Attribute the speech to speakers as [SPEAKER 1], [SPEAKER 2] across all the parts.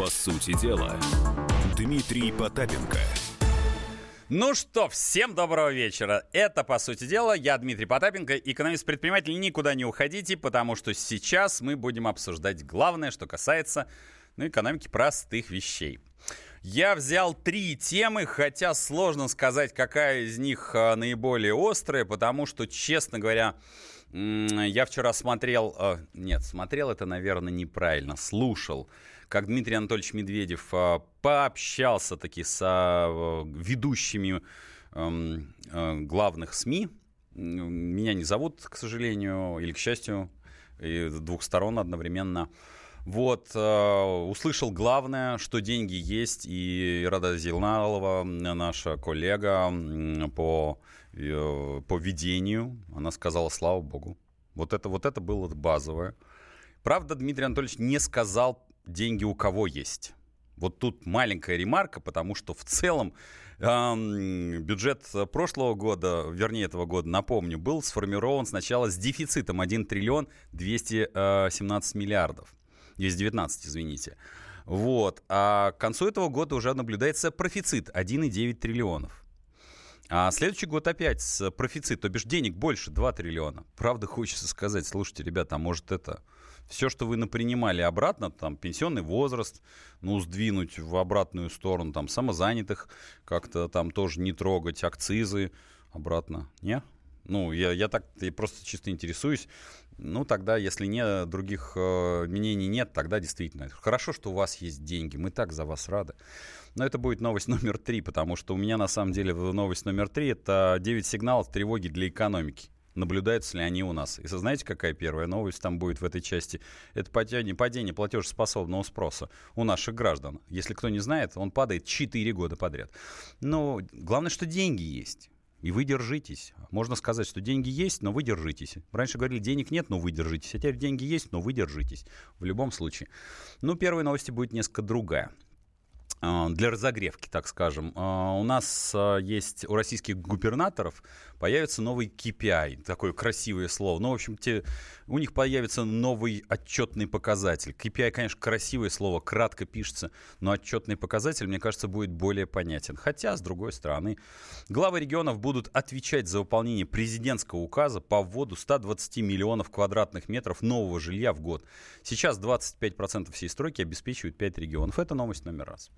[SPEAKER 1] По сути дела, Дмитрий Потапенко.
[SPEAKER 2] Ну что, всем доброго вечера. Это, по сути дела, я Дмитрий Потапенко, экономист-предприниматель. Никуда не уходите, потому что сейчас мы будем обсуждать главное, что касается ну, экономики простых вещей. Я взял три темы, хотя сложно сказать, какая из них а, наиболее острая, потому что, честно говоря, я вчера смотрел, а, нет, смотрел это, наверное, неправильно, слушал, как Дмитрий Анатольевич Медведев а, пообщался таки с ведущими главных СМИ. Меня не зовут, к сожалению, или к счастью, и двух сторон одновременно. Вот, э, услышал главное, что деньги есть, и Рада Зилналова, наша коллега по, э, по ведению, она сказала, слава богу. Вот это, вот это было базовое. Правда, Дмитрий Анатольевич не сказал, деньги у кого есть. Вот тут маленькая ремарка, потому что в целом э, бюджет прошлого года, вернее этого года, напомню, был сформирован сначала с дефицитом 1 триллион 217 миллиардов из 19, извините. Вот. А к концу этого года уже наблюдается профицит 1,9 триллионов. А следующий год опять с профицит, то бишь денег больше 2 триллиона. Правда, хочется сказать, слушайте, ребята, а может это все, что вы напринимали обратно, там, пенсионный возраст, ну, сдвинуть в обратную сторону, там, самозанятых как-то там тоже не трогать, акцизы обратно, не? Ну, я, я так я просто чисто интересуюсь. Ну, тогда, если не, других э, мнений нет, тогда действительно. Хорошо, что у вас есть деньги, мы так за вас рады. Но это будет новость номер три, потому что у меня на самом деле новость номер три – это 9 сигналов тревоги для экономики. Наблюдаются ли они у нас? И знаете, какая первая новость там будет в этой части? Это падение, падение платежеспособного спроса у наших граждан. Если кто не знает, он падает 4 года подряд. Но главное, что деньги есть. И вы держитесь. Можно сказать, что деньги есть, но вы держитесь. Раньше говорили, денег нет, но вы держитесь. А теперь деньги есть, но вы держитесь. В любом случае. Ну, первая новость будет несколько другая. А, для разогревки, так скажем. А, у нас а, есть, у российских губернаторов появится новый KPI, такое красивое слово. Ну, в общем, те, у них появится новый отчетный показатель. KPI, конечно, красивое слово, кратко пишется, но отчетный показатель, мне кажется, будет более понятен. Хотя, с другой стороны, главы регионов будут отвечать за выполнение президентского указа по вводу 120 миллионов квадратных метров нового жилья в год. Сейчас 25% всей стройки обеспечивают 5 регионов. Это новость номер раз.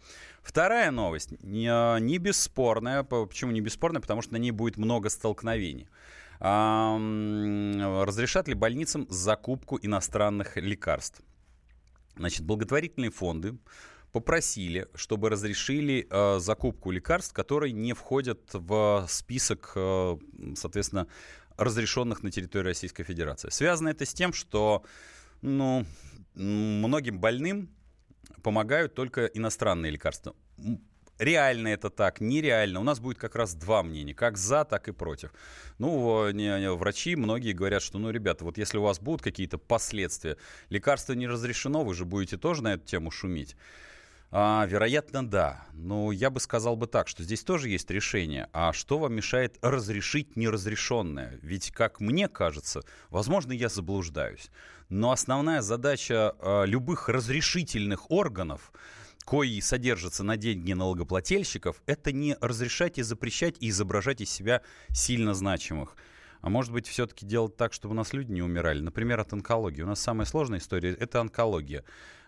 [SPEAKER 2] Вторая новость, не, бесспорная. Почему не бесспорная? Потому что на ней будет много столкновений. Разрешат ли больницам закупку иностранных лекарств? Значит, благотворительные фонды попросили, чтобы разрешили э, закупку лекарств, которые не входят в список, э, соответственно, разрешенных на территории Российской Федерации. Связано это с тем, что ну, многим больным помогают только иностранные лекарства. Реально это так, нереально. У нас будет как раз два мнения, как за, так и против. Ну, не, не, врачи многие говорят, что, ну, ребята, вот если у вас будут какие-то последствия, лекарство не разрешено, вы же будете тоже на эту тему шуметь. А, вероятно, да. Но я бы сказал бы так, что здесь тоже есть решение. А что вам мешает разрешить неразрешенное? Ведь, как мне кажется, возможно, я заблуждаюсь, но основная задача э, любых разрешительных органов кои содержатся на деньги налогоплательщиков, это не разрешать и запрещать и изображать из себя сильно значимых. А может быть, все-таки делать так, чтобы у нас люди не умирали? Например, от онкологии. У нас самая сложная история – это онкология.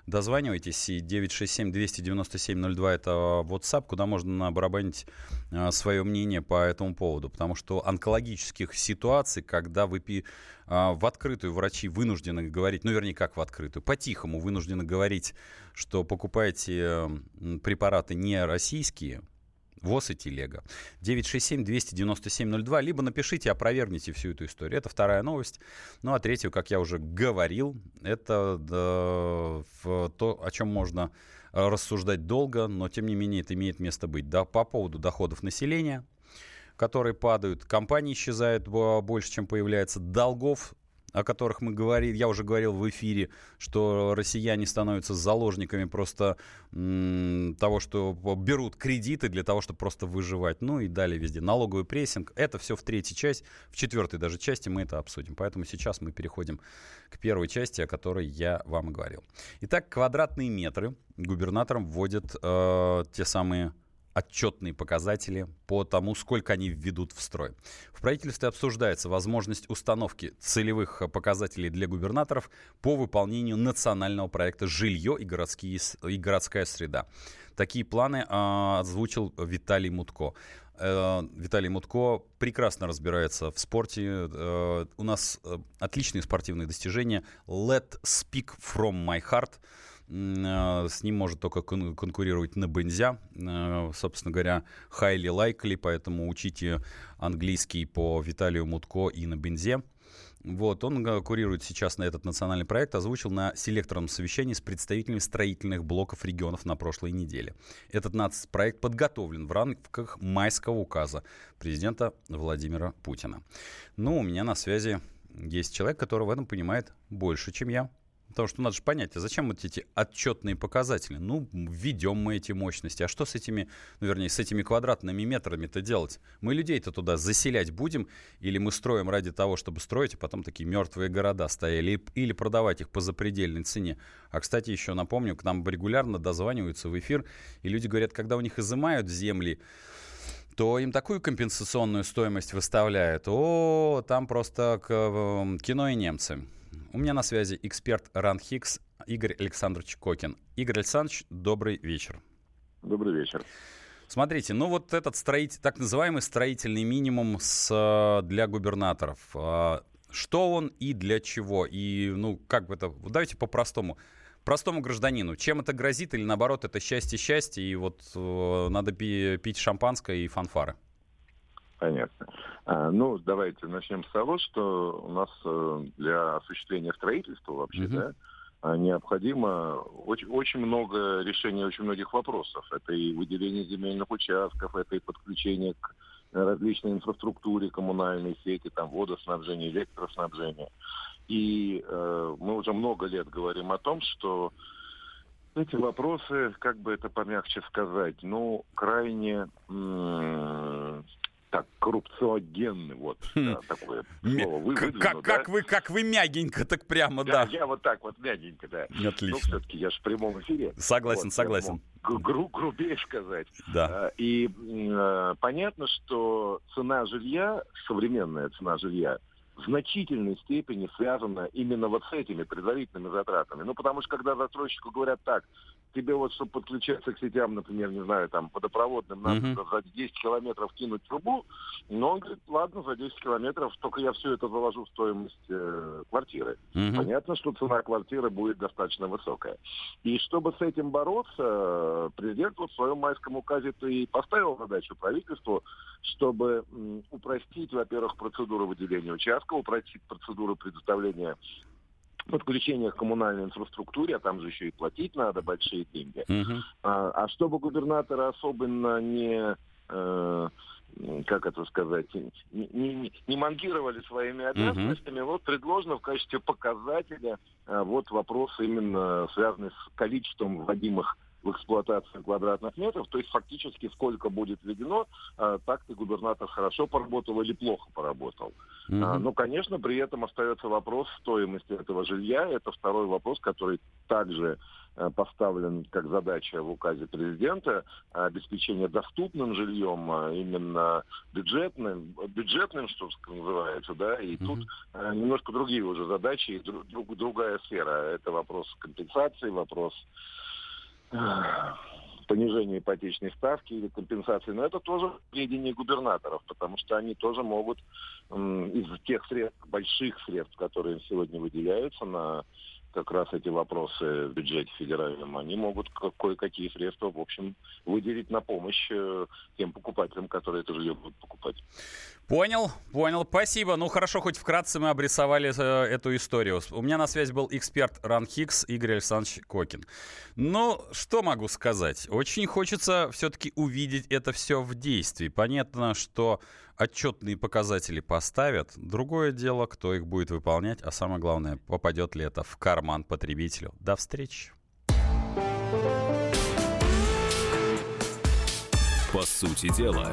[SPEAKER 2] Дозванивайтесь, и 967-297-02 – это WhatsApp, куда можно барабанить а, свое мнение по этому поводу. Потому что онкологических ситуаций, когда вы а, в открытую врачи вынуждены говорить, ну, вернее, как в открытую, по-тихому вынуждены говорить, что покупаете препараты не российские – ВОЗ и Телега. 967-297-02, либо напишите, опровергните всю эту историю. Это вторая новость. Ну, а третью, как я уже говорил, это да, то, о чем можно рассуждать долго, но, тем не менее, это имеет место быть. Да, по поводу доходов населения, которые падают, компании исчезают больше, чем появляется, долгов о которых мы говорили, я уже говорил в эфире, что россияне становятся заложниками просто того, что берут кредиты для того, чтобы просто выживать. Ну и далее везде. Налоговый прессинг. Это все в третьей части, в четвертой даже части мы это обсудим. Поэтому сейчас мы переходим к первой части, о которой я вам говорил. Итак, квадратные метры губернаторам вводят э, те самые отчетные показатели по тому, сколько они введут в строй. В правительстве обсуждается возможность установки целевых показателей для губернаторов по выполнению национального проекта «Жилье и, городские, и городская среда». Такие планы э, озвучил Виталий Мутко. Э, Виталий Мутко прекрасно разбирается в спорте. Э, у нас э, отличные спортивные достижения. Let speak from my heart. Э, с ним может только конкурировать на бензя. Э, собственно говоря, highly likely, поэтому учите английский по Виталию Мутко и на бензе. Вот, он э, курирует сейчас на этот национальный проект, озвучил на селекторном совещании с представителями строительных блоков регионов на прошлой неделе. Этот нацпроект подготовлен в рамках майского указа президента Владимира Путина. Ну, у меня на связи есть человек, который в этом понимает больше, чем я. Потому что надо же понять, а зачем вот эти отчетные показатели? Ну, введем мы эти мощности. А что с этими, ну, вернее, с этими квадратными метрами-то делать? Мы людей-то туда заселять будем? Или мы строим ради того, чтобы строить, а потом такие мертвые города стояли? Или продавать их по запредельной цене? А, кстати, еще напомню, к нам регулярно дозваниваются в эфир, и люди говорят, когда у них изымают земли, то им такую компенсационную стоимость выставляют. О, там просто кино и немцы. У меня на связи эксперт РАНХИКС Игорь Александрович Кокин. Игорь Александрович, добрый вечер.
[SPEAKER 3] Добрый вечер.
[SPEAKER 2] Смотрите, ну вот этот строитель, так называемый строительный минимум с, для губернаторов. А, что он и для чего? И, ну, как бы это... Давайте по-простому. Простому гражданину. Чем это грозит или, наоборот, это счастье-счастье, и вот э, надо пи- пить шампанское и фанфары?
[SPEAKER 3] Понятно. А, ну, давайте начнем с того, что у нас э, для осуществления строительства вообще, угу. да, а, необходимо очень, очень много решений очень многих вопросов. Это и выделение земельных участков, это и подключение к различной инфраструктуре коммунальной сети, там водоснабжение, электроснабжение. И э, мы уже много лет говорим о том, что эти вопросы, как бы это помягче сказать, ну, крайне так, коррупциогенный, вот
[SPEAKER 2] хм. да, такое слово выдвину, как, да? как, вы, как вы мягенько, так прямо, да.
[SPEAKER 3] Да, я вот так вот мягенько, да.
[SPEAKER 2] Отлично. Ну,
[SPEAKER 3] все-таки я же в прямом эфире.
[SPEAKER 2] Согласен, вот, согласен.
[SPEAKER 3] Гру грубее сказать.
[SPEAKER 2] Да.
[SPEAKER 3] А, и э, понятно, что цена жилья, современная цена жилья, в значительной степени связана именно вот с этими предварительными затратами. Ну, потому что когда застройщику говорят так, тебе вот, чтобы подключаться к сетям, например, не знаю, там, водопроводным, надо uh-huh. за 10 километров кинуть трубу, но он говорит, ладно, за 10 километров, только я все это заложу в стоимость э, квартиры. Uh-huh. Понятно, что цена квартиры будет достаточно высокая. И чтобы с этим бороться, президент вот в своем майском указе и поставил задачу правительству, чтобы м, упростить, во-первых, процедуру выделения участка, упростить процедуру предоставления подключение к коммунальной инфраструктуре, а там же еще и платить надо большие деньги. Uh-huh. А, а чтобы губернаторы особенно не э, как это сказать, не, не, не мангировали своими обязанностями, uh-huh. вот предложено в качестве показателя э, вот вопрос именно связанный с количеством вводимых в эксплуатацию квадратных метров, то есть фактически сколько будет введено, а, так ты губернатор хорошо поработал или плохо поработал. Mm-hmm. Но, конечно, при этом остается вопрос стоимости этого жилья. Это второй вопрос, который также а, поставлен как задача в указе президента обеспечение доступным жильем, именно бюджетным, бюджетным, что называется, да, и mm-hmm. тут немножко другие уже задачи, и друг, другая сфера. Это вопрос компенсации, вопрос понижение ипотечной ставки или компенсации, но это тоже ведение губернаторов, потому что они тоже могут из тех средств, больших средств, которые сегодня выделяются на как раз эти вопросы в бюджете федеральном, они могут кое-какие средства, в общем, выделить на помощь э, тем покупателям, которые это жилье будут покупать.
[SPEAKER 2] Понял, понял. Спасибо. Ну, хорошо, хоть вкратце мы обрисовали э, эту историю. У меня на связи был эксперт РАНХИКС Игорь Александрович Кокин. Ну, что могу сказать? Очень хочется все-таки увидеть это все в действии. Понятно, что отчетные показатели поставят. Другое дело, кто их будет выполнять, а самое главное, попадет ли это в карман потребителю. До встречи.
[SPEAKER 1] По сути дела,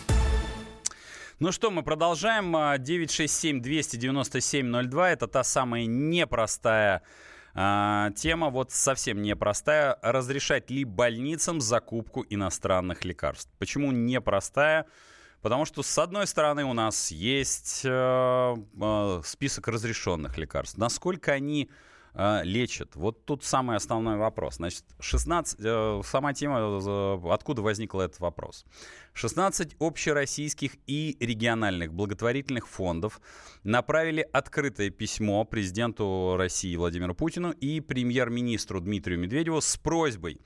[SPEAKER 2] Ну что, мы продолжаем. 967-297-02. Это та самая непростая а, тема, вот совсем непростая. Разрешать ли больницам закупку иностранных лекарств? Почему непростая? Потому что, с одной стороны, у нас есть э, э, список разрешенных лекарств. Насколько они э, лечат? Вот тут самый основной вопрос. Значит, 16, э, сама тема, э, откуда возник этот вопрос. 16 общероссийских и региональных благотворительных фондов направили открытое письмо президенту России Владимиру Путину и премьер-министру Дмитрию Медведеву с просьбой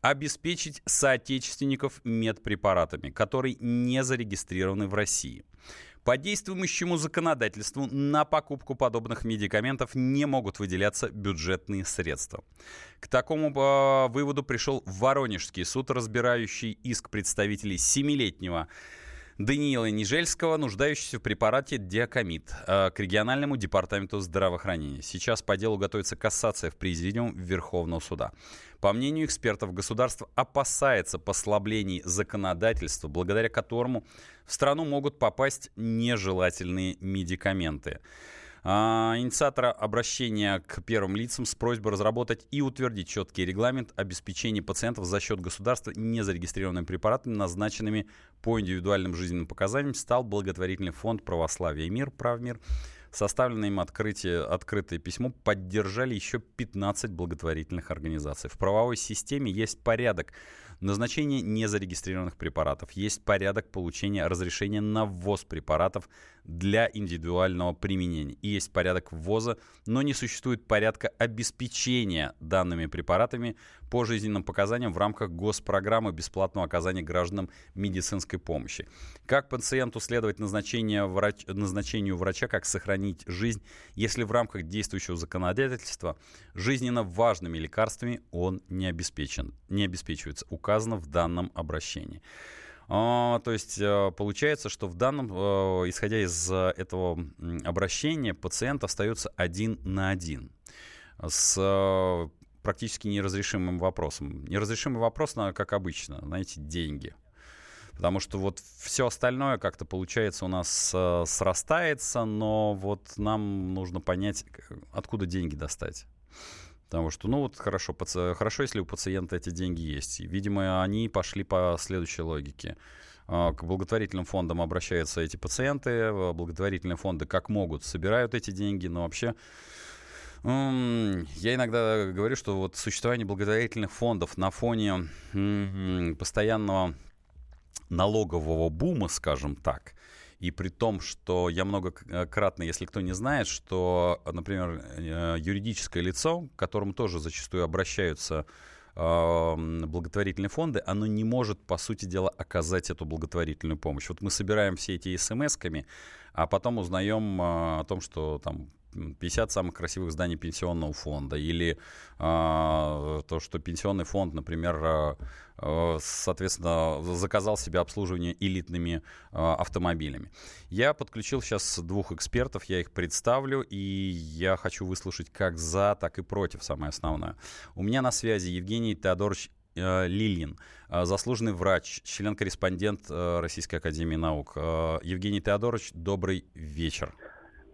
[SPEAKER 2] обеспечить соотечественников медпрепаратами, которые не зарегистрированы в России. По действующему законодательству на покупку подобных медикаментов не могут выделяться бюджетные средства. К такому э, выводу пришел Воронежский суд, разбирающий иск представителей семилетнего Даниила Нижельского, нуждающегося в препарате диакамид, э, к региональному департаменту здравоохранения. Сейчас по делу готовится кассация в президиум Верховного суда. По мнению экспертов, государство опасается послаблений законодательства, благодаря которому в страну могут попасть нежелательные медикаменты. А, инициатора обращения к первым лицам с просьбой разработать и утвердить четкий регламент обеспечения пациентов за счет государства незарегистрированными препаратами, назначенными по индивидуальным жизненным показаниям, стал благотворительный фонд «Православие и мир», «Правмир», составленное им открытие, открытое письмо поддержали еще 15 благотворительных организаций. В правовой системе есть порядок назначения незарегистрированных препаратов, есть порядок получения разрешения на ввоз препаратов для индивидуального применения. И есть порядок ввоза, но не существует порядка обеспечения данными препаратами по жизненным показаниям в рамках госпрограммы бесплатного оказания гражданам медицинской помощи. Как пациенту следовать назначению, врач, назначению врача, как сохранить жизнь, если в рамках действующего законодательства жизненно важными лекарствами он не обеспечен, не обеспечивается, указано в данном обращении. А, то есть э, получается, что в данном, э, исходя из этого обращения, пациент остается один на один с э, практически неразрешимым вопросом. Неразрешимый вопрос, как обычно, знаете, деньги. Потому что вот все остальное как-то получается у нас э, срастается, но вот нам нужно понять, откуда деньги достать. Потому что, ну вот хорошо, паци... хорошо, если у пациента эти деньги есть. Видимо, они пошли по следующей логике. А, к благотворительным фондам обращаются эти пациенты, благотворительные фонды как могут собирают эти деньги, но вообще я иногда говорю, что вот существование благотворительных фондов на фоне постоянного налогового бума, скажем так, и при том, что я многократно, если кто не знает, что, например, э, юридическое лицо, к которому тоже зачастую обращаются благотворительные фонды, оно не может, по сути дела, оказать эту благотворительную помощь. Вот мы собираем все эти смс-ками, а потом узнаем а, о том, что там 50 самых красивых зданий пенсионного фонда, или а, то, что пенсионный фонд, например, а, а, соответственно, заказал себе обслуживание элитными а, автомобилями. Я подключил сейчас двух экспертов, я их представлю, и я хочу выслушать как за, так и против, самое основное. У меня на связи Евгений Теодорович а, Лилин, а, заслуженный врач, член-корреспондент Российской Академии Наук. Евгений Теодорович, добрый вечер.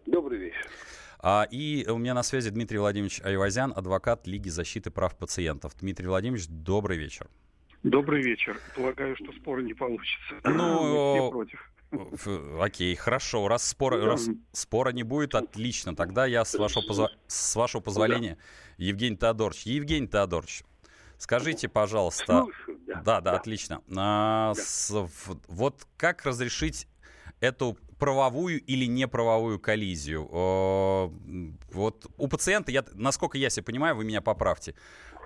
[SPEAKER 4] Добрый вечер.
[SPEAKER 2] А, и у меня на связи Дмитрий Владимирович Айвазян, адвокат Лиги защиты прав пациентов. Дмитрий Владимирович, добрый вечер.
[SPEAKER 4] Добрый вечер. Полагаю, что спора не получится.
[SPEAKER 2] Ну, против. Окей, хорошо. Раз спора, да. раз спора не будет, отлично. Тогда я, с вашего, позва... с вашего позволения, да. Евгений Теодорович. Евгений Теодорович, скажите, пожалуйста... Слушаю, да. Да, да, да. отлично. А, да. С, вот как разрешить эту правовую или неправовую коллизию. Вот у пациента, я, насколько я себе понимаю, вы меня поправьте,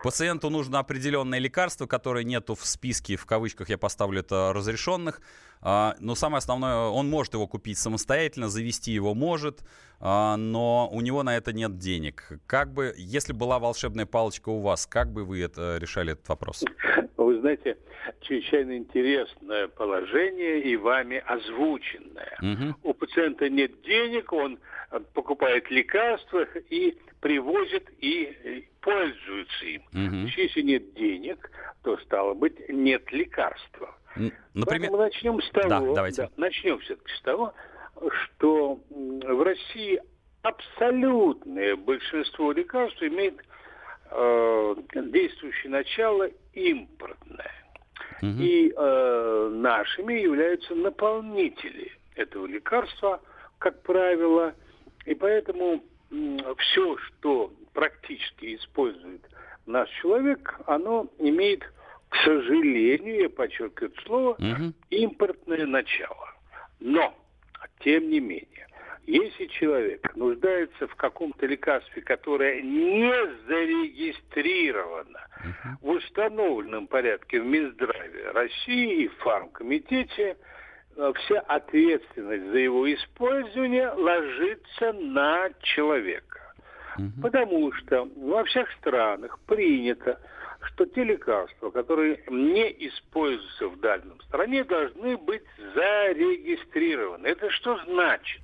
[SPEAKER 2] Пациенту нужно определенное лекарство, которое нету в списке, в кавычках я поставлю это, разрешенных. А, но самое основное, он может его купить самостоятельно, завести его может, а, но у него на это нет денег. Как бы, если была волшебная палочка у вас, как бы вы это решали этот вопрос?
[SPEAKER 4] Вы знаете, чрезвычайно интересное положение и вами озвученное. Угу. У пациента нет денег, он покупает лекарства и привозит и пользуются им. Угу. Если нет денег, то, стало быть, нет лекарства. Например... Поэтому начнем с того, да, давайте. Да, начнем все-таки с того, что в России абсолютное большинство лекарств имеет э, действующее начало импортное. Угу. И э, нашими являются наполнители этого лекарства, как правило. И поэтому все, что практически использует наш человек, оно имеет, к сожалению, я подчеркиваю это слово, угу. импортное начало. Но, тем не менее, если человек нуждается в каком-то лекарстве, которое не зарегистрировано uh-huh. в установленном порядке в Минздраве России и в Фармкомитете, вся ответственность за его использование ложится на человека. Угу. Потому что во всех странах принято, что те лекарства, которые не используются в дальнем стране, должны быть зарегистрированы. Это что значит?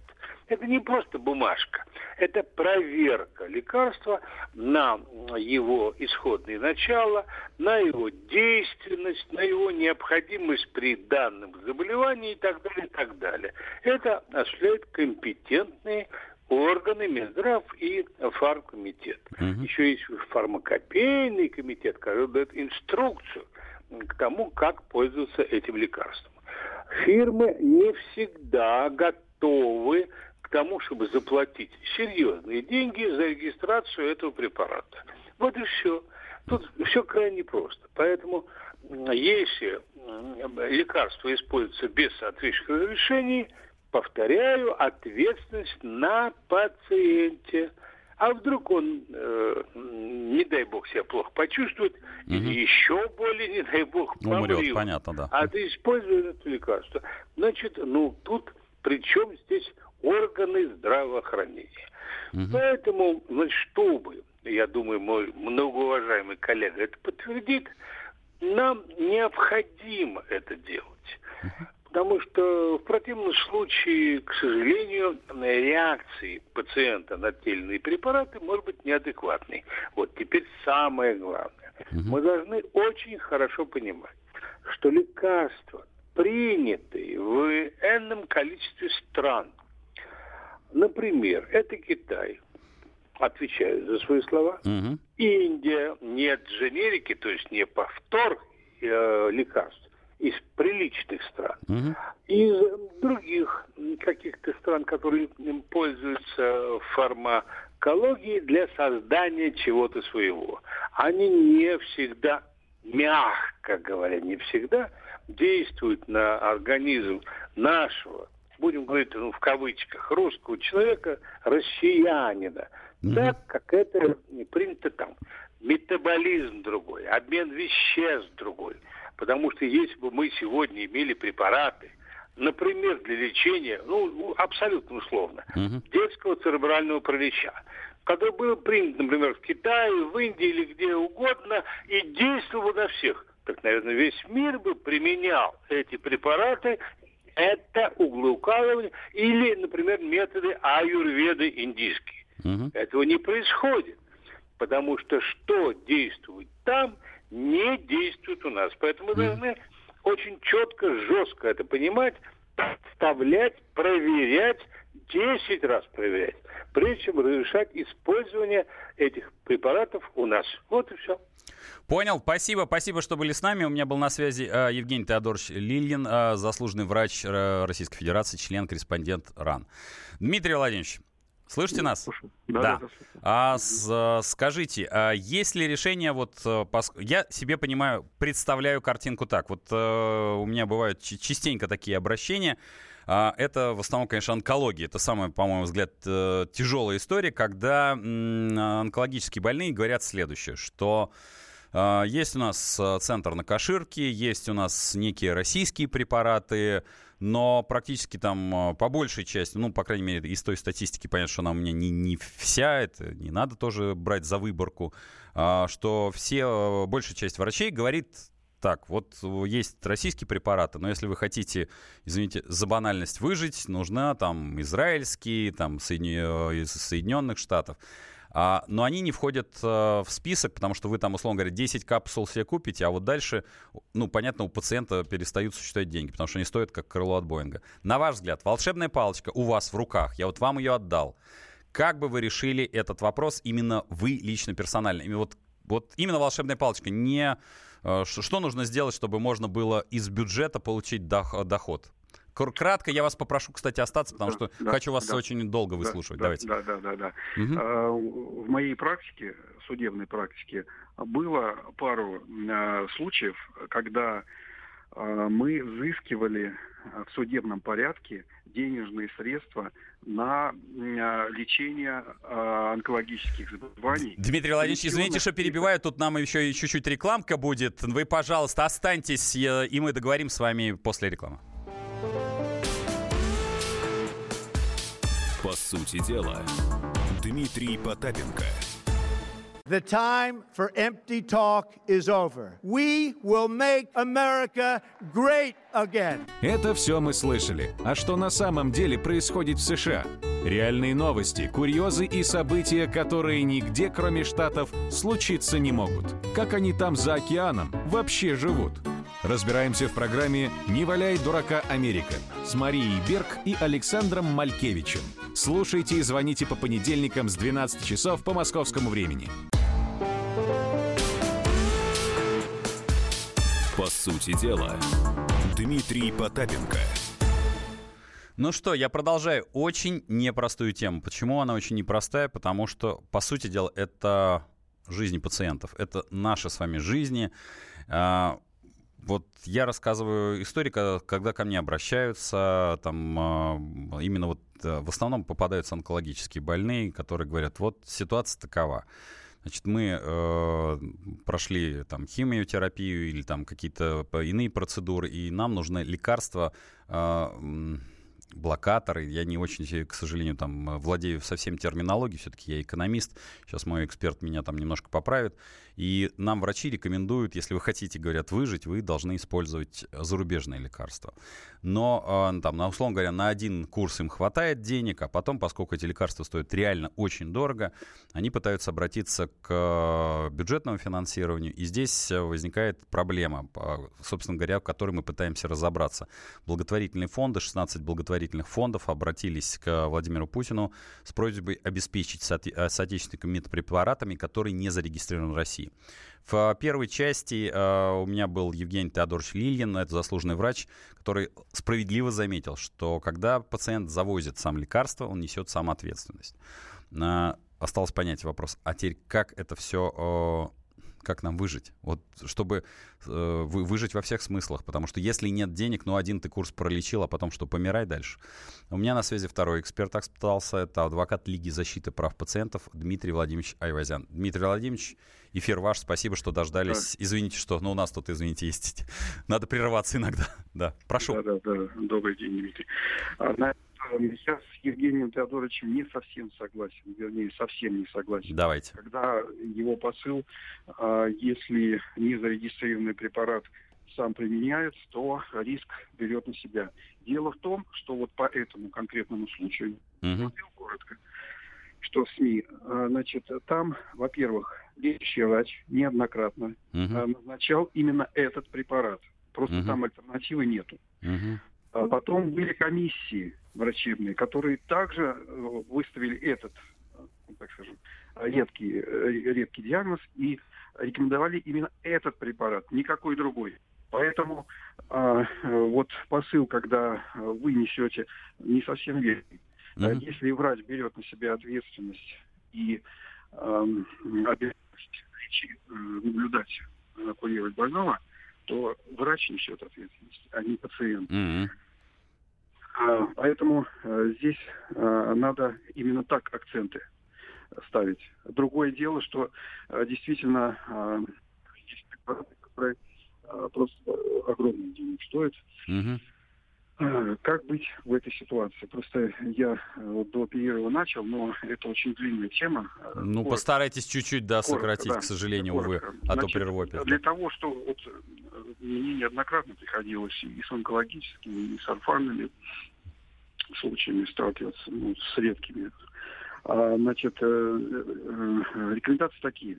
[SPEAKER 4] Это не просто бумажка, это проверка лекарства на его исходное начало, на его действенность, на его необходимость при данном заболевании и так далее, и так далее. Это осуществляют компетентные органы Минздрав и фармкомитет. Угу. Еще есть фармакопейный комитет, который дает инструкцию к тому, как пользоваться этим лекарством. Фирмы не всегда готовы тому, чтобы заплатить серьезные деньги за регистрацию этого препарата. Вот и все. Тут все крайне просто. Поэтому если лекарство используется без соответствующих разрешений, повторяю, ответственность на пациенте. А вдруг он, э, не дай бог, себя плохо почувствует, угу. или еще более, не дай бог, помрет. Умрет,
[SPEAKER 2] понятно, да.
[SPEAKER 4] А ты используешь это лекарство. Значит, ну, тут при чем здесь органы здравоохранения. Угу. Поэтому, значит, чтобы, я думаю, мой многоуважаемый коллега это подтвердит, нам необходимо это делать. Угу. Потому что в противном случае, к сожалению, реакции пациента на те или иные препараты может быть неадекватной. Вот теперь самое главное. Угу. Мы должны очень хорошо понимать, что лекарства, принятые в энном количестве стран, Например, это Китай, отвечаю за свои слова. Угу. Индия, нет дженерики, то есть не повтор э, лекарств из приличных стран. Угу. Из других каких-то стран, которые пользуются фармакологией для создания чего-то своего. Они не всегда, мягко говоря, не всегда действуют на организм нашего будем говорить ну, в кавычках, русского человека, россиянина, угу. так как это принято там. Метаболизм другой, обмен веществ другой. Потому что если бы мы сегодня имели препараты, например, для лечения, ну, абсолютно условно, угу. детского церебрального паралича, который был принят, например, в Китае, в Индии или где угодно, и действовал на всех, так, наверное, весь мир бы применял эти препараты это углеукалывание или, например, методы аюрведы индийские. Угу. Этого не происходит, потому что что действует там, не действует у нас. Поэтому мы угу. должны очень четко, жестко это понимать, вставлять, проверять, 10 раз проверять. прежде чем разрешать использование этих препаратов у нас. Вот и все.
[SPEAKER 2] Понял, спасибо, спасибо, что были с нами. У меня был на связи э, Евгений Теодорович Лильин, э, заслуженный врач э, Российской Федерации, член-корреспондент РАН. Дмитрий Владимирович, Слышите нас?
[SPEAKER 3] Да. да. да
[SPEAKER 2] а, с, скажите, а есть ли решение, вот, пос... я себе понимаю, представляю картинку так, вот э, у меня бывают частенько такие обращения, а, это в основном, конечно, онкология. Это самая, по-моему, взгляд, э, тяжелая история, когда онкологические больные говорят следующее, что есть у нас э, центр на Каширке, есть у нас некие российские препараты, но практически там э, по большей части, ну, по крайней мере, из той статистики понятно, что она у меня не, не вся, это не надо тоже брать за выборку, а, что все, большая часть врачей говорит так, вот есть российские препараты, но если вы хотите, извините, за банальность выжить, нужна там израильские, там Соединенных Штатов. А, но они не входят а, в список, потому что вы там, условно говоря, 10 капсул себе купите, а вот дальше, ну, понятно, у пациента перестают существовать деньги, потому что они стоят как крыло от Боинга. На ваш взгляд, волшебная палочка у вас в руках, я вот вам ее отдал. Как бы вы решили этот вопрос именно вы лично, персонально? И вот, вот именно волшебная палочка, не Э, что нужно сделать, чтобы можно было из бюджета получить доход? Кратко я вас попрошу, кстати, остаться, потому что да, хочу вас да, очень долго выслушивать.
[SPEAKER 5] Да,
[SPEAKER 2] Давайте.
[SPEAKER 5] Да, да, да, да. Угу. В моей практике, судебной практике, было пару э, случаев, когда э, мы взыскивали в судебном порядке денежные средства на лечение э, онкологических заболеваний.
[SPEAKER 2] Дмитрий Владимирович, извините, что перебиваю, тут нам еще чуть-чуть рекламка будет. Вы, пожалуйста, останьтесь, и мы договорим с вами после рекламы.
[SPEAKER 1] По сути дела, Дмитрий Потапенко –
[SPEAKER 6] The time for empty talk is over. We will make America great again.
[SPEAKER 7] Это все мы слышали. А что на самом деле происходит в США? Реальные новости, курьезы и события, которые нигде, кроме Штатов, случиться не могут. Как они там за океаном вообще живут? Разбираемся в программе «Не валяй дурака Америка» с Марией Берг и Александром Малькевичем. Слушайте и звоните по понедельникам с 12 часов по московскому времени.
[SPEAKER 1] По сути дела, Дмитрий Потапенко.
[SPEAKER 2] Ну что, я продолжаю очень непростую тему. Почему она очень непростая? Потому что, по сути дела, это жизни пациентов. Это наши с вами жизни. Вот я рассказываю истории, когда ко мне обращаются, там а, именно вот э, в основном попадаются онкологические больные, которые говорят, вот ситуация такова. Значит, мы э, прошли там химиотерапию или там какие-то иные процедуры, и нам нужны лекарства, э, блокаторы. Я не очень, к сожалению, там владею совсем терминологией, все-таки я экономист. Сейчас мой эксперт меня там немножко поправит. И нам врачи рекомендуют, если вы хотите, говорят, выжить, вы должны использовать зарубежные лекарства. Но, э, там, на, условно говоря, на один курс им хватает денег, а потом, поскольку эти лекарства стоят реально очень дорого, они пытаются обратиться к э, бюджетному финансированию. И здесь возникает проблема, собственно говоря, в которой мы пытаемся разобраться. Благотворительные фонды, 16 благотворительных фондов обратились к Владимиру Путину с просьбой обеспечить соотечественниками медпрепаратами, которые не зарегистрированы в В первой части э, у меня был Евгений Теодорович Лильин, это заслуженный врач, который справедливо заметил, что когда пациент завозит сам лекарство, он несет сам ответственность. Э, осталось понять вопрос, а теперь как это все как нам выжить? Вот чтобы э, выжить во всех смыслах, потому что если нет денег, ну один ты курс пролечил, а потом что, помирай дальше. У меня на связи второй эксперт остался, это адвокат Лиги защиты прав пациентов Дмитрий Владимирович Айвазян. Дмитрий Владимирович, эфир ваш, спасибо, что дождались. Да. Извините, что, ну у нас тут, извините, есть. Надо прерываться иногда. Да, прошу.
[SPEAKER 5] Да, да, да. Добрый день, Дмитрий. А, я с Евгением Теодоровичем не совсем согласен, вернее, совсем не согласен.
[SPEAKER 2] Давайте.
[SPEAKER 5] Когда его посыл, а, если незарегистрированный препарат сам применяет, то риск берет на себя. Дело в том, что вот по этому конкретному случаю, uh коротко, что в СМИ, а, значит, там, во-первых, лечащий врач неоднократно uh назначал именно этот препарат. Просто uh там альтернативы нету. А потом были комиссии врачебные, которые также э, выставили этот, э, так скажем, редкий, э, редкий диагноз и рекомендовали именно этот препарат, никакой другой. Поэтому э, вот посыл, когда вы несете, не совсем верный. Mm-hmm. Если врач берет на себя ответственность и э, обязанность наблюдать, курировать больного, то врач несет ответственность, а не пациент. Mm-hmm. Поэтому э, здесь э, надо именно так акценты ставить. Другое дело, что э, действительно есть препараты, которые просто огромные денег стоят. Угу. Как быть в этой ситуации? Просто я до перерыва начал, но это очень длинная тема.
[SPEAKER 2] Ну, коротко. постарайтесь чуть-чуть, да, коротко, сократить, да, к сожалению, коротко. увы, а Значит, то прерву
[SPEAKER 5] Для того, что вот мне неоднократно приходилось и с онкологическими, и с орфанными случаями сталкиваться, ну, с редкими. А, значит, э, э, рекомендации такие.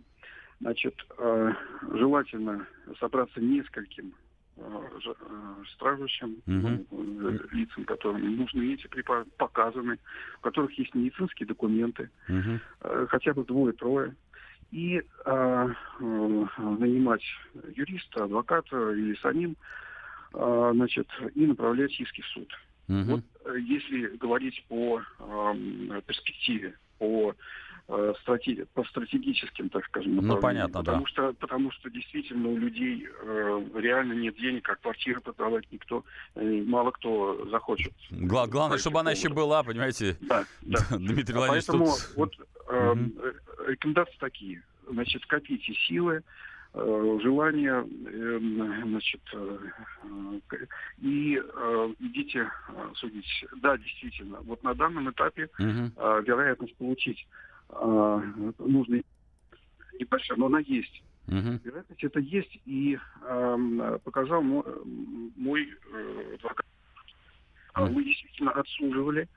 [SPEAKER 5] Значит, э, желательно собраться нескольким страждущим, uh-huh. ну, лицам, которым нужны эти препараты, показаны, у которых есть медицинские документы, uh-huh. хотя бы двое-трое, и а, нанимать юриста, адвоката или самим, а, значит, и направлять иски в суд. Угу. Вот э, если говорить по э, перспективе, по э, стратеги, по стратегическим, так скажем,
[SPEAKER 2] Ну, понятно,
[SPEAKER 5] потому
[SPEAKER 2] да.
[SPEAKER 5] Что, потому что действительно у людей э, реально нет денег, как квартиры продавать никто, э, мало кто захочет.
[SPEAKER 2] Гла- главное, чтобы она еще была, понимаете,
[SPEAKER 5] да, да.
[SPEAKER 2] Дмитрий Владимирович.
[SPEAKER 5] Поэтому тут... вот э, угу. рекомендации такие. Значит, копите силы, Э, желание, эм, значит, э, и идите судить. Да, действительно, вот на данном этапе угу. вероятность получить нужный небольшая, но она есть. Угу. Вероятность это есть, и э, показал мой, мой э, адвокат. Угу. Мы действительно отсуживали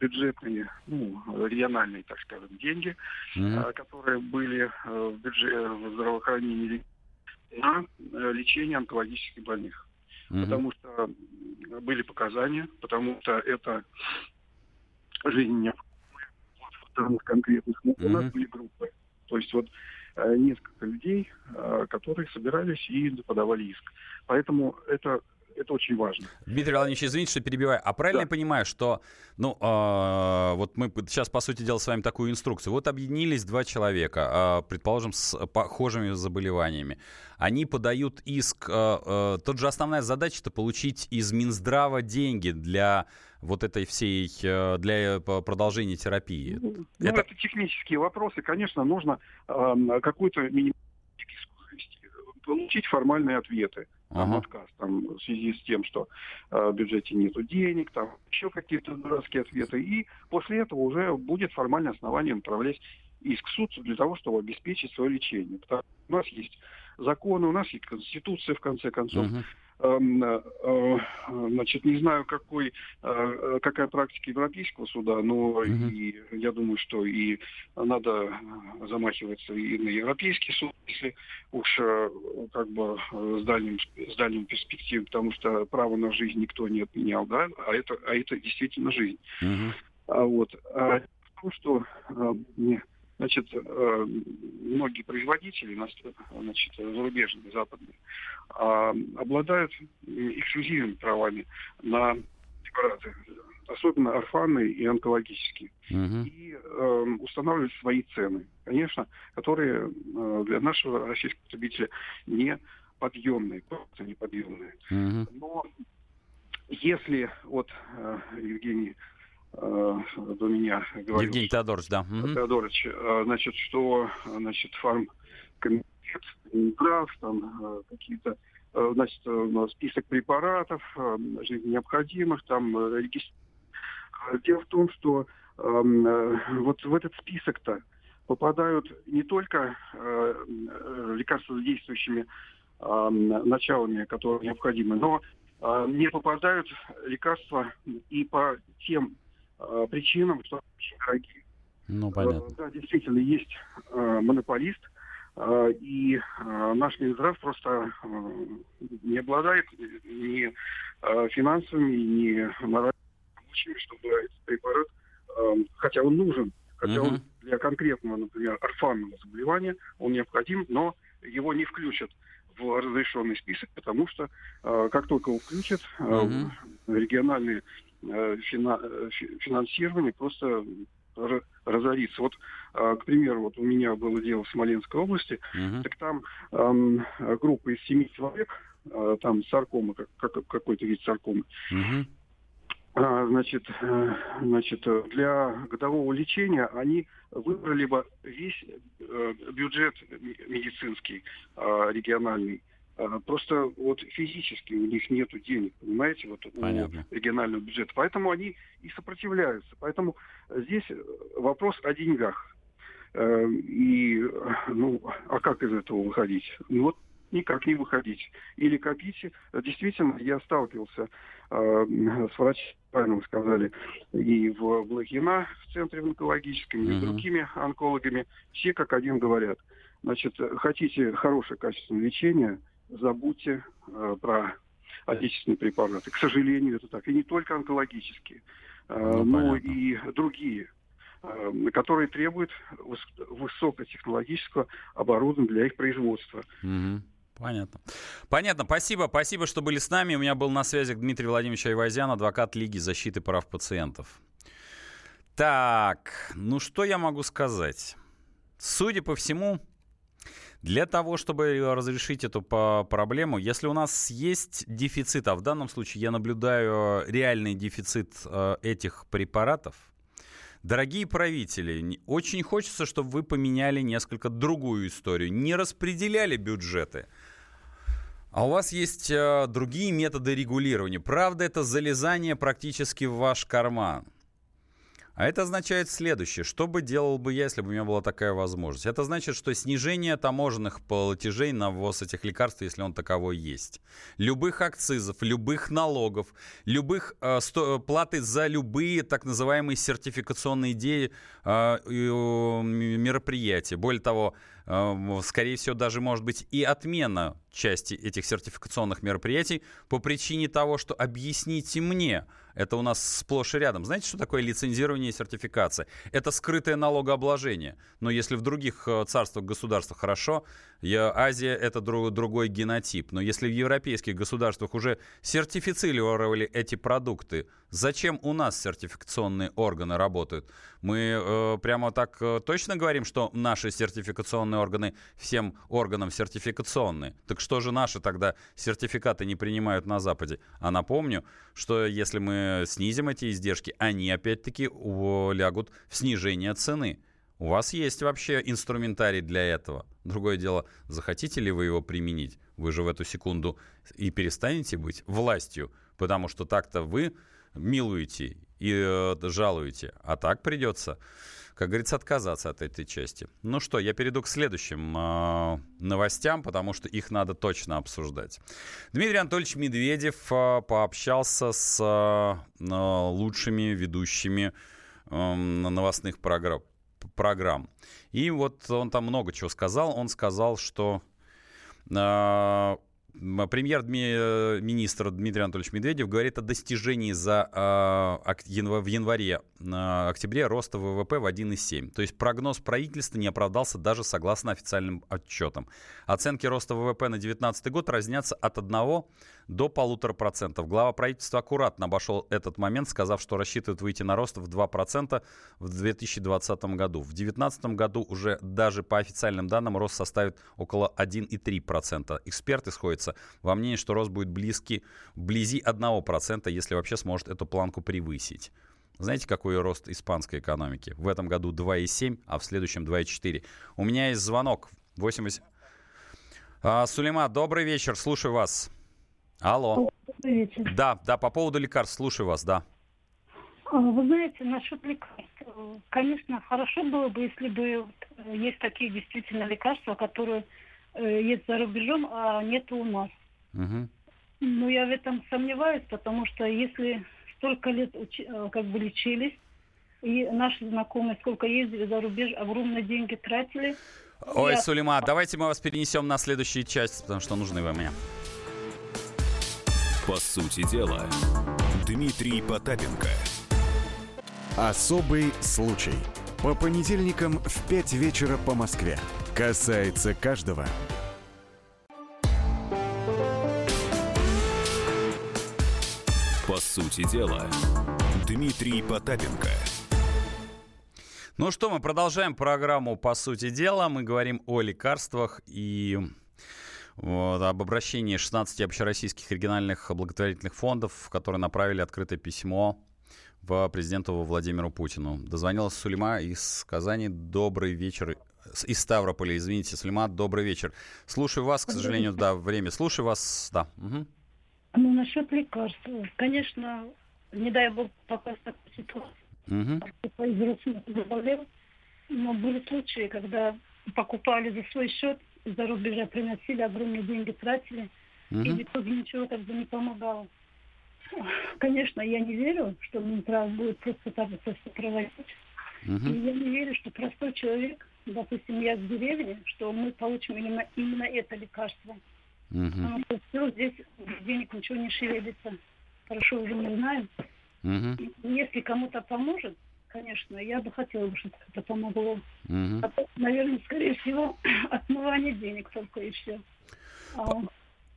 [SPEAKER 5] бюджетные, ну, региональные, так скажем, деньги, mm-hmm. которые были э, в бюджете в здравоохранении на э, лечение онкологических больных. Mm-hmm. Потому что были показания, потому что это жизнь необходимая данных конкретных. Ну, mm-hmm. У нас были группы. То есть вот э, несколько людей, которые собирались и подавали иск. Поэтому это это очень важно.
[SPEAKER 2] Дмитрий Владимирович, извините, что перебиваю. А правильно да. я понимаю, что, ну, э, вот мы сейчас, по сути дела, с вами такую инструкцию. Вот объединились два человека, э, предположим, с похожими заболеваниями. Они подают иск. Э, э, тут же основная задача это получить из Минздрава деньги для вот этой всей, э, для продолжения терапии.
[SPEAKER 5] Ну, это... это технические вопросы. Конечно, нужно э, какую-то минимальную получить формальные ответы ага. отказ там, в связи с тем, что э, в бюджете нет денег, там еще какие-то дурацкие ответы. И после этого уже будет формальное основание направлять иск в суд для того, чтобы обеспечить свое лечение. Потому что у нас есть законы, у нас есть конституция, в конце концов. Uh-huh. Эм, э, значит, не знаю, какой, э, какая практика Европейского суда, но угу. и я думаю, что и надо замахиваться и на Европейский суд, если уж э, как бы с дальним, с дальним перспективой, потому что право на жизнь никто не отменял, да, а это, а это действительно жизнь. Угу. А вот. А то, что Значит, э, многие производители, значит, зарубежные, западные, а, обладают эксклюзивными правами на препараты, особенно орфанные и онкологические, uh-huh. и э, устанавливают свои цены, конечно, которые э, для нашего российского потребителя не подъемные, просто неподъемные. Uh-huh. Но если вот э, Евгений до меня говорил.
[SPEAKER 2] Евгений Теодорович, да.
[SPEAKER 5] Теодорович, э, значит, что, значит, фарм комитет прав, там э, какие-то э, значит, список препаратов жизненно необходимых, там регистр... Дело в том, что э, вот в этот список-то попадают не только э, лекарства с действующими э, началами, которые необходимы, но э, не попадают лекарства и по тем э, причинам, что очень дорогие.
[SPEAKER 2] Ну, понятно.
[SPEAKER 5] Э, да, действительно, есть э, монополист, И наш Минздрав просто не обладает ни финансовыми, ни моральными чтобы этот препарат, хотя он нужен, хотя uh-huh. он для конкретного, например, орфанного заболевания, он необходим, но его не включат в разрешенный список, потому что э, как только его включат, э, uh-huh. региональные э, финансирование просто разорится. Вот, э, к примеру, вот у меня было дело в Смоленской области, uh-huh. так там э, группа из семи человек, э, там саркома, как, как, какой-то вид саркомы, uh-huh значит, э, значит, для годового лечения они выбрали бы весь э, бюджет медицинский а, региональный. А, просто вот физически у них нет денег, понимаете, вот
[SPEAKER 2] Понятно.
[SPEAKER 5] у регионального бюджета. Поэтому они и сопротивляются. Поэтому здесь вопрос о деньгах. Э, и, ну, а как из этого выходить? Ну вот никак не выходить. Или копите. Действительно, я сталкивался э, с врачами, правильно вы сказали, и в Блохина, в центре онкологическом, и с другими онкологами. Все как один говорят. Значит, хотите хорошее качественное лечение, забудьте э, про отечественные препараты. К сожалению, это так. И не только онкологические, э, ну, но понятно. и другие э, которые требуют высокотехнологического оборудования для их производства.
[SPEAKER 2] Угу. Понятно. Понятно. Спасибо. Спасибо, что были с нами. У меня был на связи Дмитрий Владимирович Айвазян, адвокат Лиги защиты прав пациентов. Так, ну что я могу сказать? Судя по всему, для того, чтобы разрешить эту проблему, если у нас есть дефицит, а в данном случае я наблюдаю реальный дефицит э, этих препаратов, Дорогие правители, очень хочется, чтобы вы поменяли несколько другую историю, не распределяли бюджеты, а у вас есть э, другие методы регулирования. Правда, это залезание практически в ваш карман. А это означает следующее. Что бы делал бы я, если бы у меня была такая возможность? Это значит, что снижение таможенных платежей на ввоз этих лекарств, если он таковой есть. Любых акцизов, любых налогов, любых э, сто, платы за любые так называемые сертификационные идеи, э, э, мероприятия. Более того, э, скорее всего, даже может быть и отмена части этих сертификационных мероприятий по причине того, что объясните мне – это у нас сплошь и рядом. Знаете, что такое лицензирование и сертификация? Это скрытое налогообложение. Но если в других э, царствах, государствах хорошо, я, Азия — это друг, другой генотип. Но если в европейских государствах уже сертифицировали эти продукты, зачем у нас сертификационные органы работают? Мы э, прямо так э, точно говорим, что наши сертификационные органы всем органам сертификационные. Так что же наши тогда сертификаты не принимают на Западе? А напомню, что если мы снизим эти издержки, они опять-таки лягут в снижение цены. У вас есть вообще инструментарий для этого. Другое дело, захотите ли вы его применить? Вы же в эту секунду и перестанете быть властью, потому что так-то вы милуете и э, жалуете, а так придется, как говорится, отказаться от этой части. Ну что, я перейду к следующим э, новостям, потому что их надо точно обсуждать. Дмитрий Анатольевич Медведев э, пообщался с э, лучшими ведущими э, новостных программ программ. И вот он там много чего сказал. Он сказал, что э, премьер-министр Дмитрий Анатольевич Медведев говорит о достижении за э, в январе, э, октябре роста ВВП в 1,7. То есть прогноз правительства не оправдался даже согласно официальным отчетам. Оценки роста ВВП на 2019 год разнятся от 1 до полутора процентов. Глава правительства аккуратно обошел этот момент, сказав, что рассчитывает выйти на рост в 2% в 2020 году. В 2019 году уже даже по официальным данным рост составит около 1,3%. Эксперты сходятся во мнении, что рост будет близкий, вблизи 1%, если вообще сможет эту планку превысить. Знаете, какой рост испанской экономики? В этом году 2,7, а в следующем 2,4. У меня есть звонок. 80... А, Сулейма, добрый вечер, слушаю вас. Алло. Добрый вечер. Да, да, по поводу лекарств, слушаю вас, да.
[SPEAKER 8] А, вы знаете, насчет лекарств, конечно, хорошо было бы, если бы есть такие действительно лекарства, которые э, есть за рубежом, а нет у нас. Угу. Но я в этом сомневаюсь, потому что если столько лет учи, э, как бы лечились, и наши знакомые сколько ездили за рубеж, огромные деньги тратили,
[SPEAKER 2] Ой, Я... Сулейма, давайте мы вас перенесем на следующую часть, потому что нужны вы мне.
[SPEAKER 1] По сути дела, Дмитрий Потапенко.
[SPEAKER 7] Особый случай. По понедельникам в 5 вечера по Москве. Касается каждого.
[SPEAKER 1] По сути дела, Дмитрий Потапенко.
[SPEAKER 2] Ну что, мы продолжаем программу «По сути дела». Мы говорим о лекарствах и вот, об обращении 16 общероссийских региональных благотворительных фондов, которые направили открытое письмо в президенту Владимиру Путину. Дозвонилась Сулейма из Казани. Добрый вечер. Из Ставрополя, извините, Сулейма, добрый вечер. Слушаю вас, к сожалению, да, время. Слушаю вас, да. Угу.
[SPEAKER 8] Ну, насчет лекарств. Конечно, не дай бог попасть в такую ситуацию. Угу. Родственников заболел. Но были случаи, когда покупали за свой счет, за рубежа приносили, огромные деньги тратили, угу. и в итоге ничего как бы не помогало. Конечно, я не верю, что Минздрав будет просто так это все проводить. Угу. И я не верю, что простой человек, допустим, я в деревне, что мы получим именно, именно это лекарство. Угу. Потому что все здесь денег ничего не шевелится. Хорошо уже мы знаем. Угу. Если кому-то поможет, конечно, я бы хотела, чтобы это помогло. Угу. А то, наверное, скорее всего, отмывание денег только и все. А,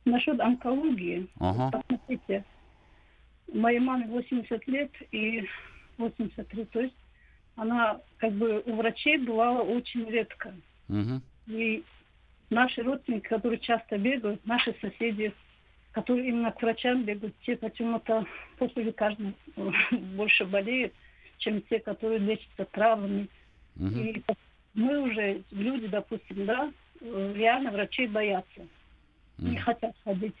[SPEAKER 8] насчет онкологии, ага. посмотрите, моей маме 80 лет и 83, то есть она как бы у врачей бывала очень редко. Угу. И наши родственники, которые часто бегают, наши соседи, которые именно к врачам бегают, те почему-то после лекарств больше болеют, чем те, которые лечатся травмами. Угу. И мы уже, люди, допустим, да, реально врачей боятся, угу. не хотят ходить.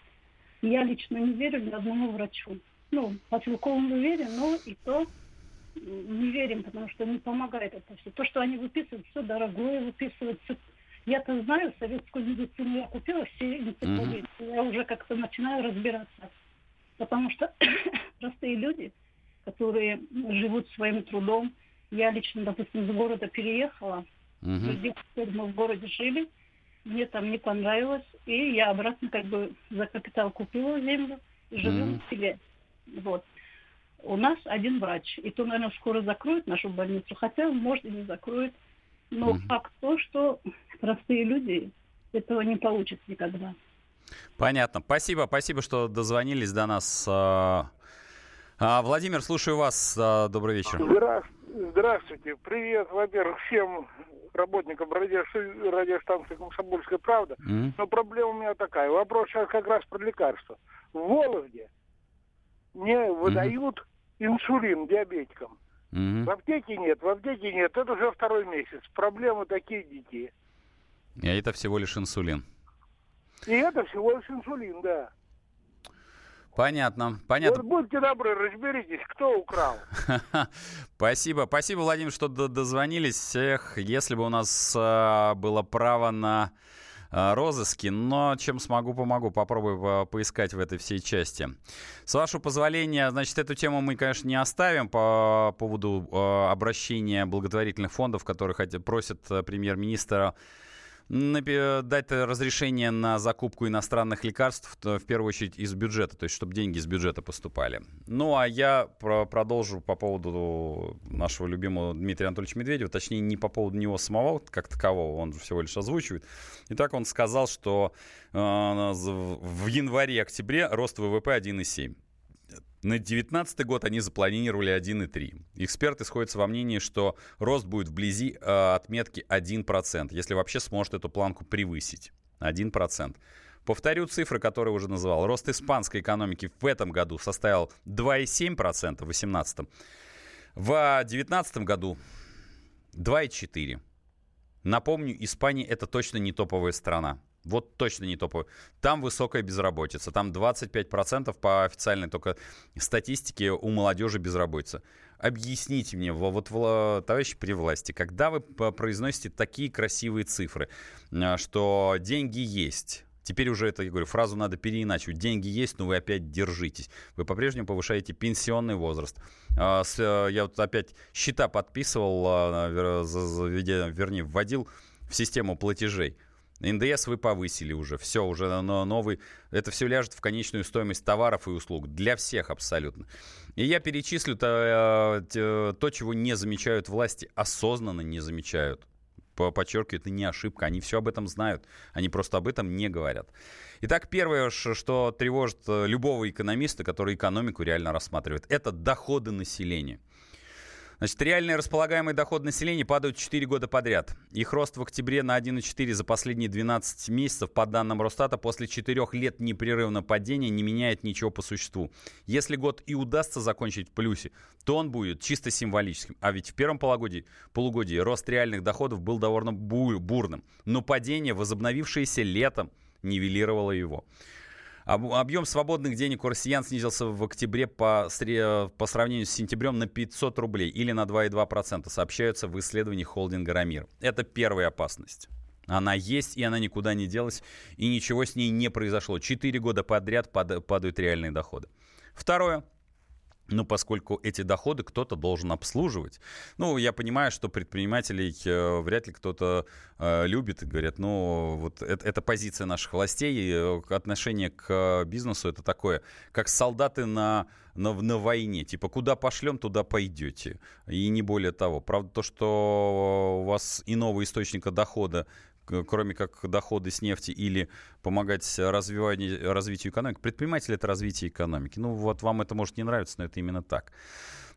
[SPEAKER 8] Я лично не верю ни одному врачу. Ну, по целковому верим, но и то не верим, потому что не помогает это все. То, что они выписывают, все дорогое выписывают, все я-то знаю, советскую медицину я купила все энциклопедии. Mm-hmm. Я уже как-то начинаю разбираться. Потому что простые люди, которые живут своим трудом, я лично, допустим, из города переехала, mm-hmm. мы в городе жили, мне там не понравилось, и я обратно как бы за капитал купила землю и живу mm-hmm. в селе. Вот. У нас один врач, и то, наверное, скоро закроют нашу больницу, хотя, может, и не закроют. Но угу. факт то, что простые люди этого не получат никогда.
[SPEAKER 2] Понятно. Спасибо, спасибо, что дозвонились до нас. А, а, Владимир, слушаю вас. Добрый вечер.
[SPEAKER 4] Здравствуйте. Привет, во-первых, всем работникам радиостанции «Комсомольская правда». Mm-hmm. Но проблема у меня такая. Вопрос сейчас как раз про лекарства. В Вологде не выдают mm-hmm. инсулин диабетикам. Угу. В аптеке нет, в аптеке нет. Это уже второй месяц. Проблемы такие дикие.
[SPEAKER 2] И это всего лишь инсулин.
[SPEAKER 4] И это всего лишь инсулин, да.
[SPEAKER 2] Понятно, понятно.
[SPEAKER 4] Вот будьте добры, разберитесь, кто украл.
[SPEAKER 2] спасибо, спасибо, Владимир, что дозвонились. Всех, если бы у нас э, было право на розыске, но чем смогу, помогу. Попробую поискать в этой всей части. С вашего позволения, значит, эту тему мы, конечно, не оставим по поводу э, обращения благотворительных фондов, которые просят э, премьер-министра дать разрешение на закупку иностранных лекарств, в первую очередь из бюджета, то есть чтобы деньги из бюджета поступали. Ну, а я про продолжу по поводу нашего любимого Дмитрия Анатольевича Медведева, точнее, не по поводу него самого как такового, он всего лишь озвучивает. Итак, он сказал, что э, в январе-октябре рост ВВП 1,7. На 2019 год они запланировали 1,3. Эксперты сходятся во мнении, что рост будет вблизи э, отметки 1%, если вообще сможет эту планку превысить. 1%. Повторю цифры, которые уже называл. Рост испанской экономики в этом году составил 2,7% в 2018. В 2019 году 2,4%. Напомню, Испания это точно не топовая страна. Вот точно не топовый. Там высокая безработица. Там 25% по официальной только статистике у молодежи безработица. Объясните мне, вот, товарищи при власти, когда вы произносите такие красивые цифры, а, что деньги есть, Теперь уже это, я говорю, фразу надо переиначивать. Деньги есть, но вы опять держитесь. Вы по-прежнему повышаете пенсионный возраст. А, я вот опять счета подписывал, а, вернее, вводил в систему платежей. НДС вы повысили уже, все, уже новый, это все ляжет в конечную стоимость товаров и услуг для всех абсолютно. И я перечислю то, э, то чего не замечают власти, осознанно не замечают. Подчеркиваю, это не ошибка, они все об этом знают, они просто об этом не говорят. Итак, первое, что тревожит э, любого экономиста, который экономику реально рассматривает, это доходы населения. Значит, реальный располагаемый доход населения падают 4 года подряд. Их рост в октябре на 1,4 за последние 12 месяцев, по данным Росстата, после 4 лет непрерывного падения не меняет ничего по существу. Если год и удастся закончить в плюсе, то он будет чисто символическим. А ведь в первом полугодии, полугодии рост реальных доходов был довольно бурным. Но падение, возобновившееся летом, нивелировало его. Объем свободных денег у россиян снизился в октябре по, по сравнению с сентябрем на 500 рублей или на 2,2%, сообщаются в исследовании холдинга «Рамир». Это первая опасность. Она есть, и она никуда не делась, и ничего с ней не произошло. Четыре года подряд падают реальные доходы. Второе. Ну, поскольку эти доходы кто-то должен обслуживать. Ну, я понимаю, что предпринимателей э, вряд ли кто-то э, любит и говорят, ну, вот это, это позиция наших властей, э, отношение к бизнесу это такое, как солдаты на, на, на войне. Типа, куда пошлем, туда пойдете. И не более того. Правда, то, что у вас иного источника дохода кроме как доходы с нефти или помогать развиванию, развитию экономики. Предприниматель — это развитие экономики. Ну вот вам это может не нравиться, но это именно так.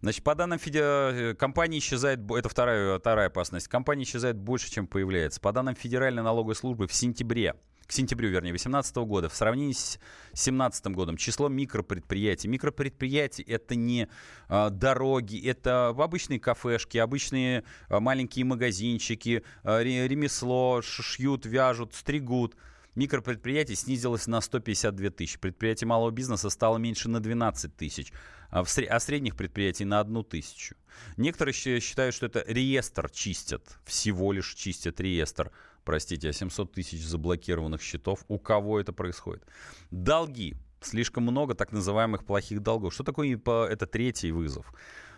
[SPEAKER 2] Значит, по данным Феде... Э, компании исчезает, это вторая, вторая опасность, компания исчезает больше, чем появляется. По данным Федеральной налоговой службы в сентябре к сентябрю, вернее, 2018 года, в сравнении с 2017 годом, число микропредприятий. Микропредприятия — это не а, дороги, это обычные кафешки, обычные а, маленькие магазинчики, а, ремесло, шьют, вяжут, стригут. Микропредприятий снизилось на 152 тысячи. Предприятий малого бизнеса стало меньше на 12 тысяч, а, средних предприятий на 1 тысячу. Некоторые считают, что это реестр чистят, всего лишь чистят реестр простите, а 700 тысяч заблокированных счетов. У кого это происходит? Долги. Слишком много так называемых плохих долгов. Что такое это третий вызов?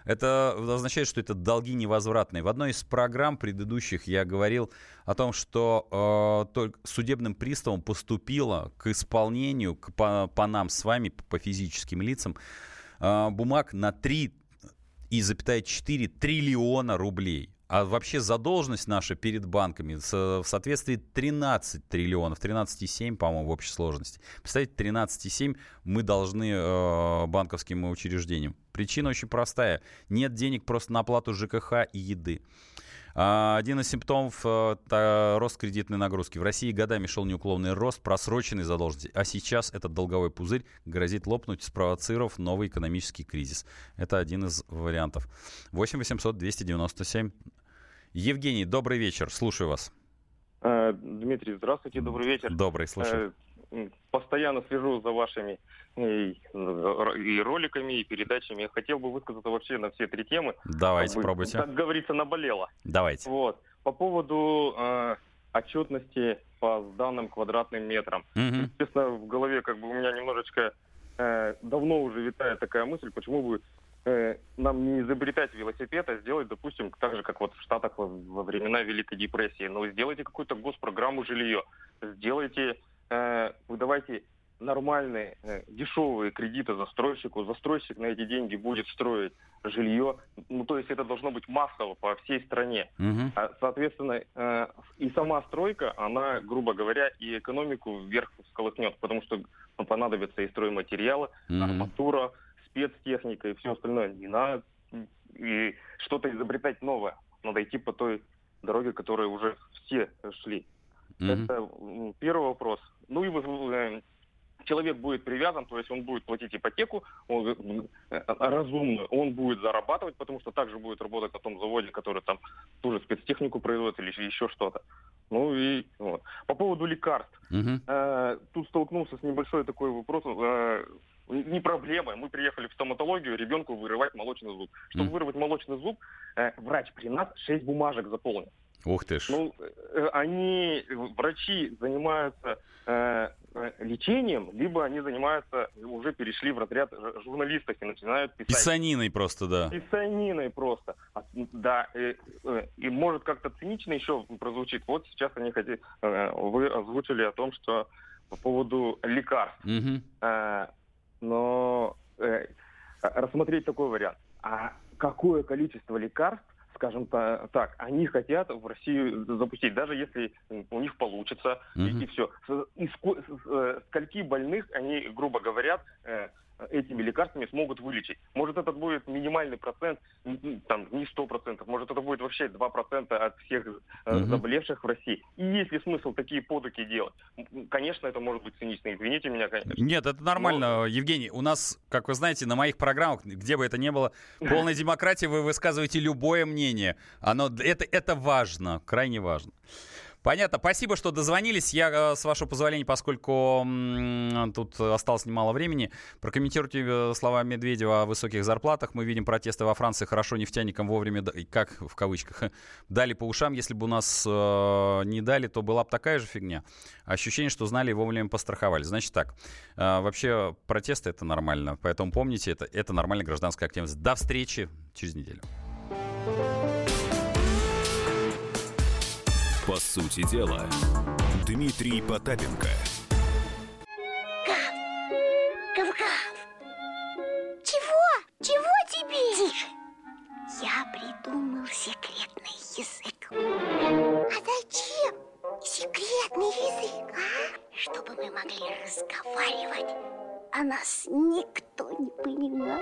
[SPEAKER 2] Это означает, что это долги невозвратные. В одной из программ предыдущих я говорил о том, что э, только судебным приставом поступило к исполнению к, по, по нам с вами, по физическим лицам, э, бумаг на 3,4 триллиона рублей. А вообще задолженность наша перед банками в соответствии 13 триллионов, 13,7, по-моему, в общей сложности. Представьте, 13,7 мы должны э, банковским учреждениям. Причина очень простая. Нет денег просто на оплату ЖКХ и еды. А, один из симптомов э, рост кредитной нагрузки. В России годами шел неуклонный рост просроченной задолженности, а сейчас этот долговой пузырь грозит лопнуть, спровоцировав новый экономический кризис. Это один из вариантов. 8 800 297 Евгений, добрый вечер, слушаю вас.
[SPEAKER 9] Э, Дмитрий, здравствуйте, добрый вечер.
[SPEAKER 2] Добрый, слушаю.
[SPEAKER 9] Э, постоянно слежу за вашими и, и роликами, и передачами. Я хотел бы высказаться вообще на все три темы.
[SPEAKER 2] Давайте, как бы, пробуйте.
[SPEAKER 9] Как говорится, наболело.
[SPEAKER 2] Давайте.
[SPEAKER 9] Вот. По поводу э, отчетности по данным квадратным метрам. Угу. Естественно, в голове как бы у меня немножечко э, давно уже витает такая мысль, почему бы Э, нам не изобретать велосипед, а сделать, допустим, так же, как вот в Штатах во, времена Великой депрессии. Но сделайте какую-то госпрограмму жилье, сделайте, э, выдавайте нормальные, э, дешевые кредиты застройщику, застройщик на эти деньги будет строить жилье. Ну, то есть это должно быть массово по всей стране.
[SPEAKER 2] Угу.
[SPEAKER 9] Соответственно, э, и сама стройка, она, грубо говоря, и экономику вверх всколыхнет, потому что понадобятся и стройматериалы, угу. арматура, спецтехника и все остальное. Не надо и что-то изобретать новое. Надо идти по той дороге, которой уже все шли. Mm-hmm. Это первый вопрос. Ну и э, человек будет привязан, то есть он будет платить ипотеку он, э, разумно, он будет зарабатывать, потому что также будет работать на том заводе, который там ту же спецтехнику производит или еще что-то. Ну и вот. По поводу лекарств.
[SPEAKER 2] Угу.
[SPEAKER 9] Э, тут столкнулся с небольшой такой вопросом. Э, не проблема. Мы приехали в стоматологию ребенку вырывать молочный зуб. Чтобы mm. вырвать молочный зуб, э, врач при нас 6 бумажек заполнил.
[SPEAKER 2] Ух ты ж.
[SPEAKER 9] Ну, э, они, врачи занимаются э, э, лечением, либо они занимаются, уже перешли в разряд журналистов и начинают писать.
[SPEAKER 2] Писаниной просто, да.
[SPEAKER 9] Писаниной просто. А да, и, и может как-то цинично еще прозвучит. Вот сейчас они хотят, вы озвучили о том, что по поводу лекарств. Mm-hmm. Но рассмотреть такой вариант. А какое количество лекарств скажем так, они хотят в Россию запустить, даже если у них получится, mm-hmm. и, и все. Из скольки больных они, грубо говоря, этими лекарствами смогут вылечить. Может, это будет минимальный процент, там, не 100%, может, это будет вообще 2% от всех угу. заболевших в России. И есть ли смысл такие подуки делать? Конечно, это может быть цинично, извините меня, конечно.
[SPEAKER 2] Нет, это нормально, Но... Евгений. У нас, как вы знаете, на моих программах, где бы это ни было, полная демократия, вы высказываете любое мнение. Оно, это, это важно, крайне важно. Понятно. Спасибо, что дозвонились. Я, э, с вашего позволения, поскольку тут осталось немало времени, прокомментируйте э, слова Медведева о высоких зарплатах. Мы видим протесты во Франции. Хорошо нефтяникам вовремя, как в кавычках, дали по ушам. Если бы у нас э, не дали, то была бы такая же фигня. Ощущение, что знали и вовремя постраховали. Значит так, вообще протесты это нормально. Поэтому помните, это, это нормальная гражданская активность. До встречи через неделю.
[SPEAKER 1] По сути дела, Дмитрий Потапенко.
[SPEAKER 10] Гав! Гав-гав! Чего? Чего тебе? Тише! Я придумал секретный язык. А зачем секретный язык, а? Чтобы мы могли разговаривать, а нас никто не понимал.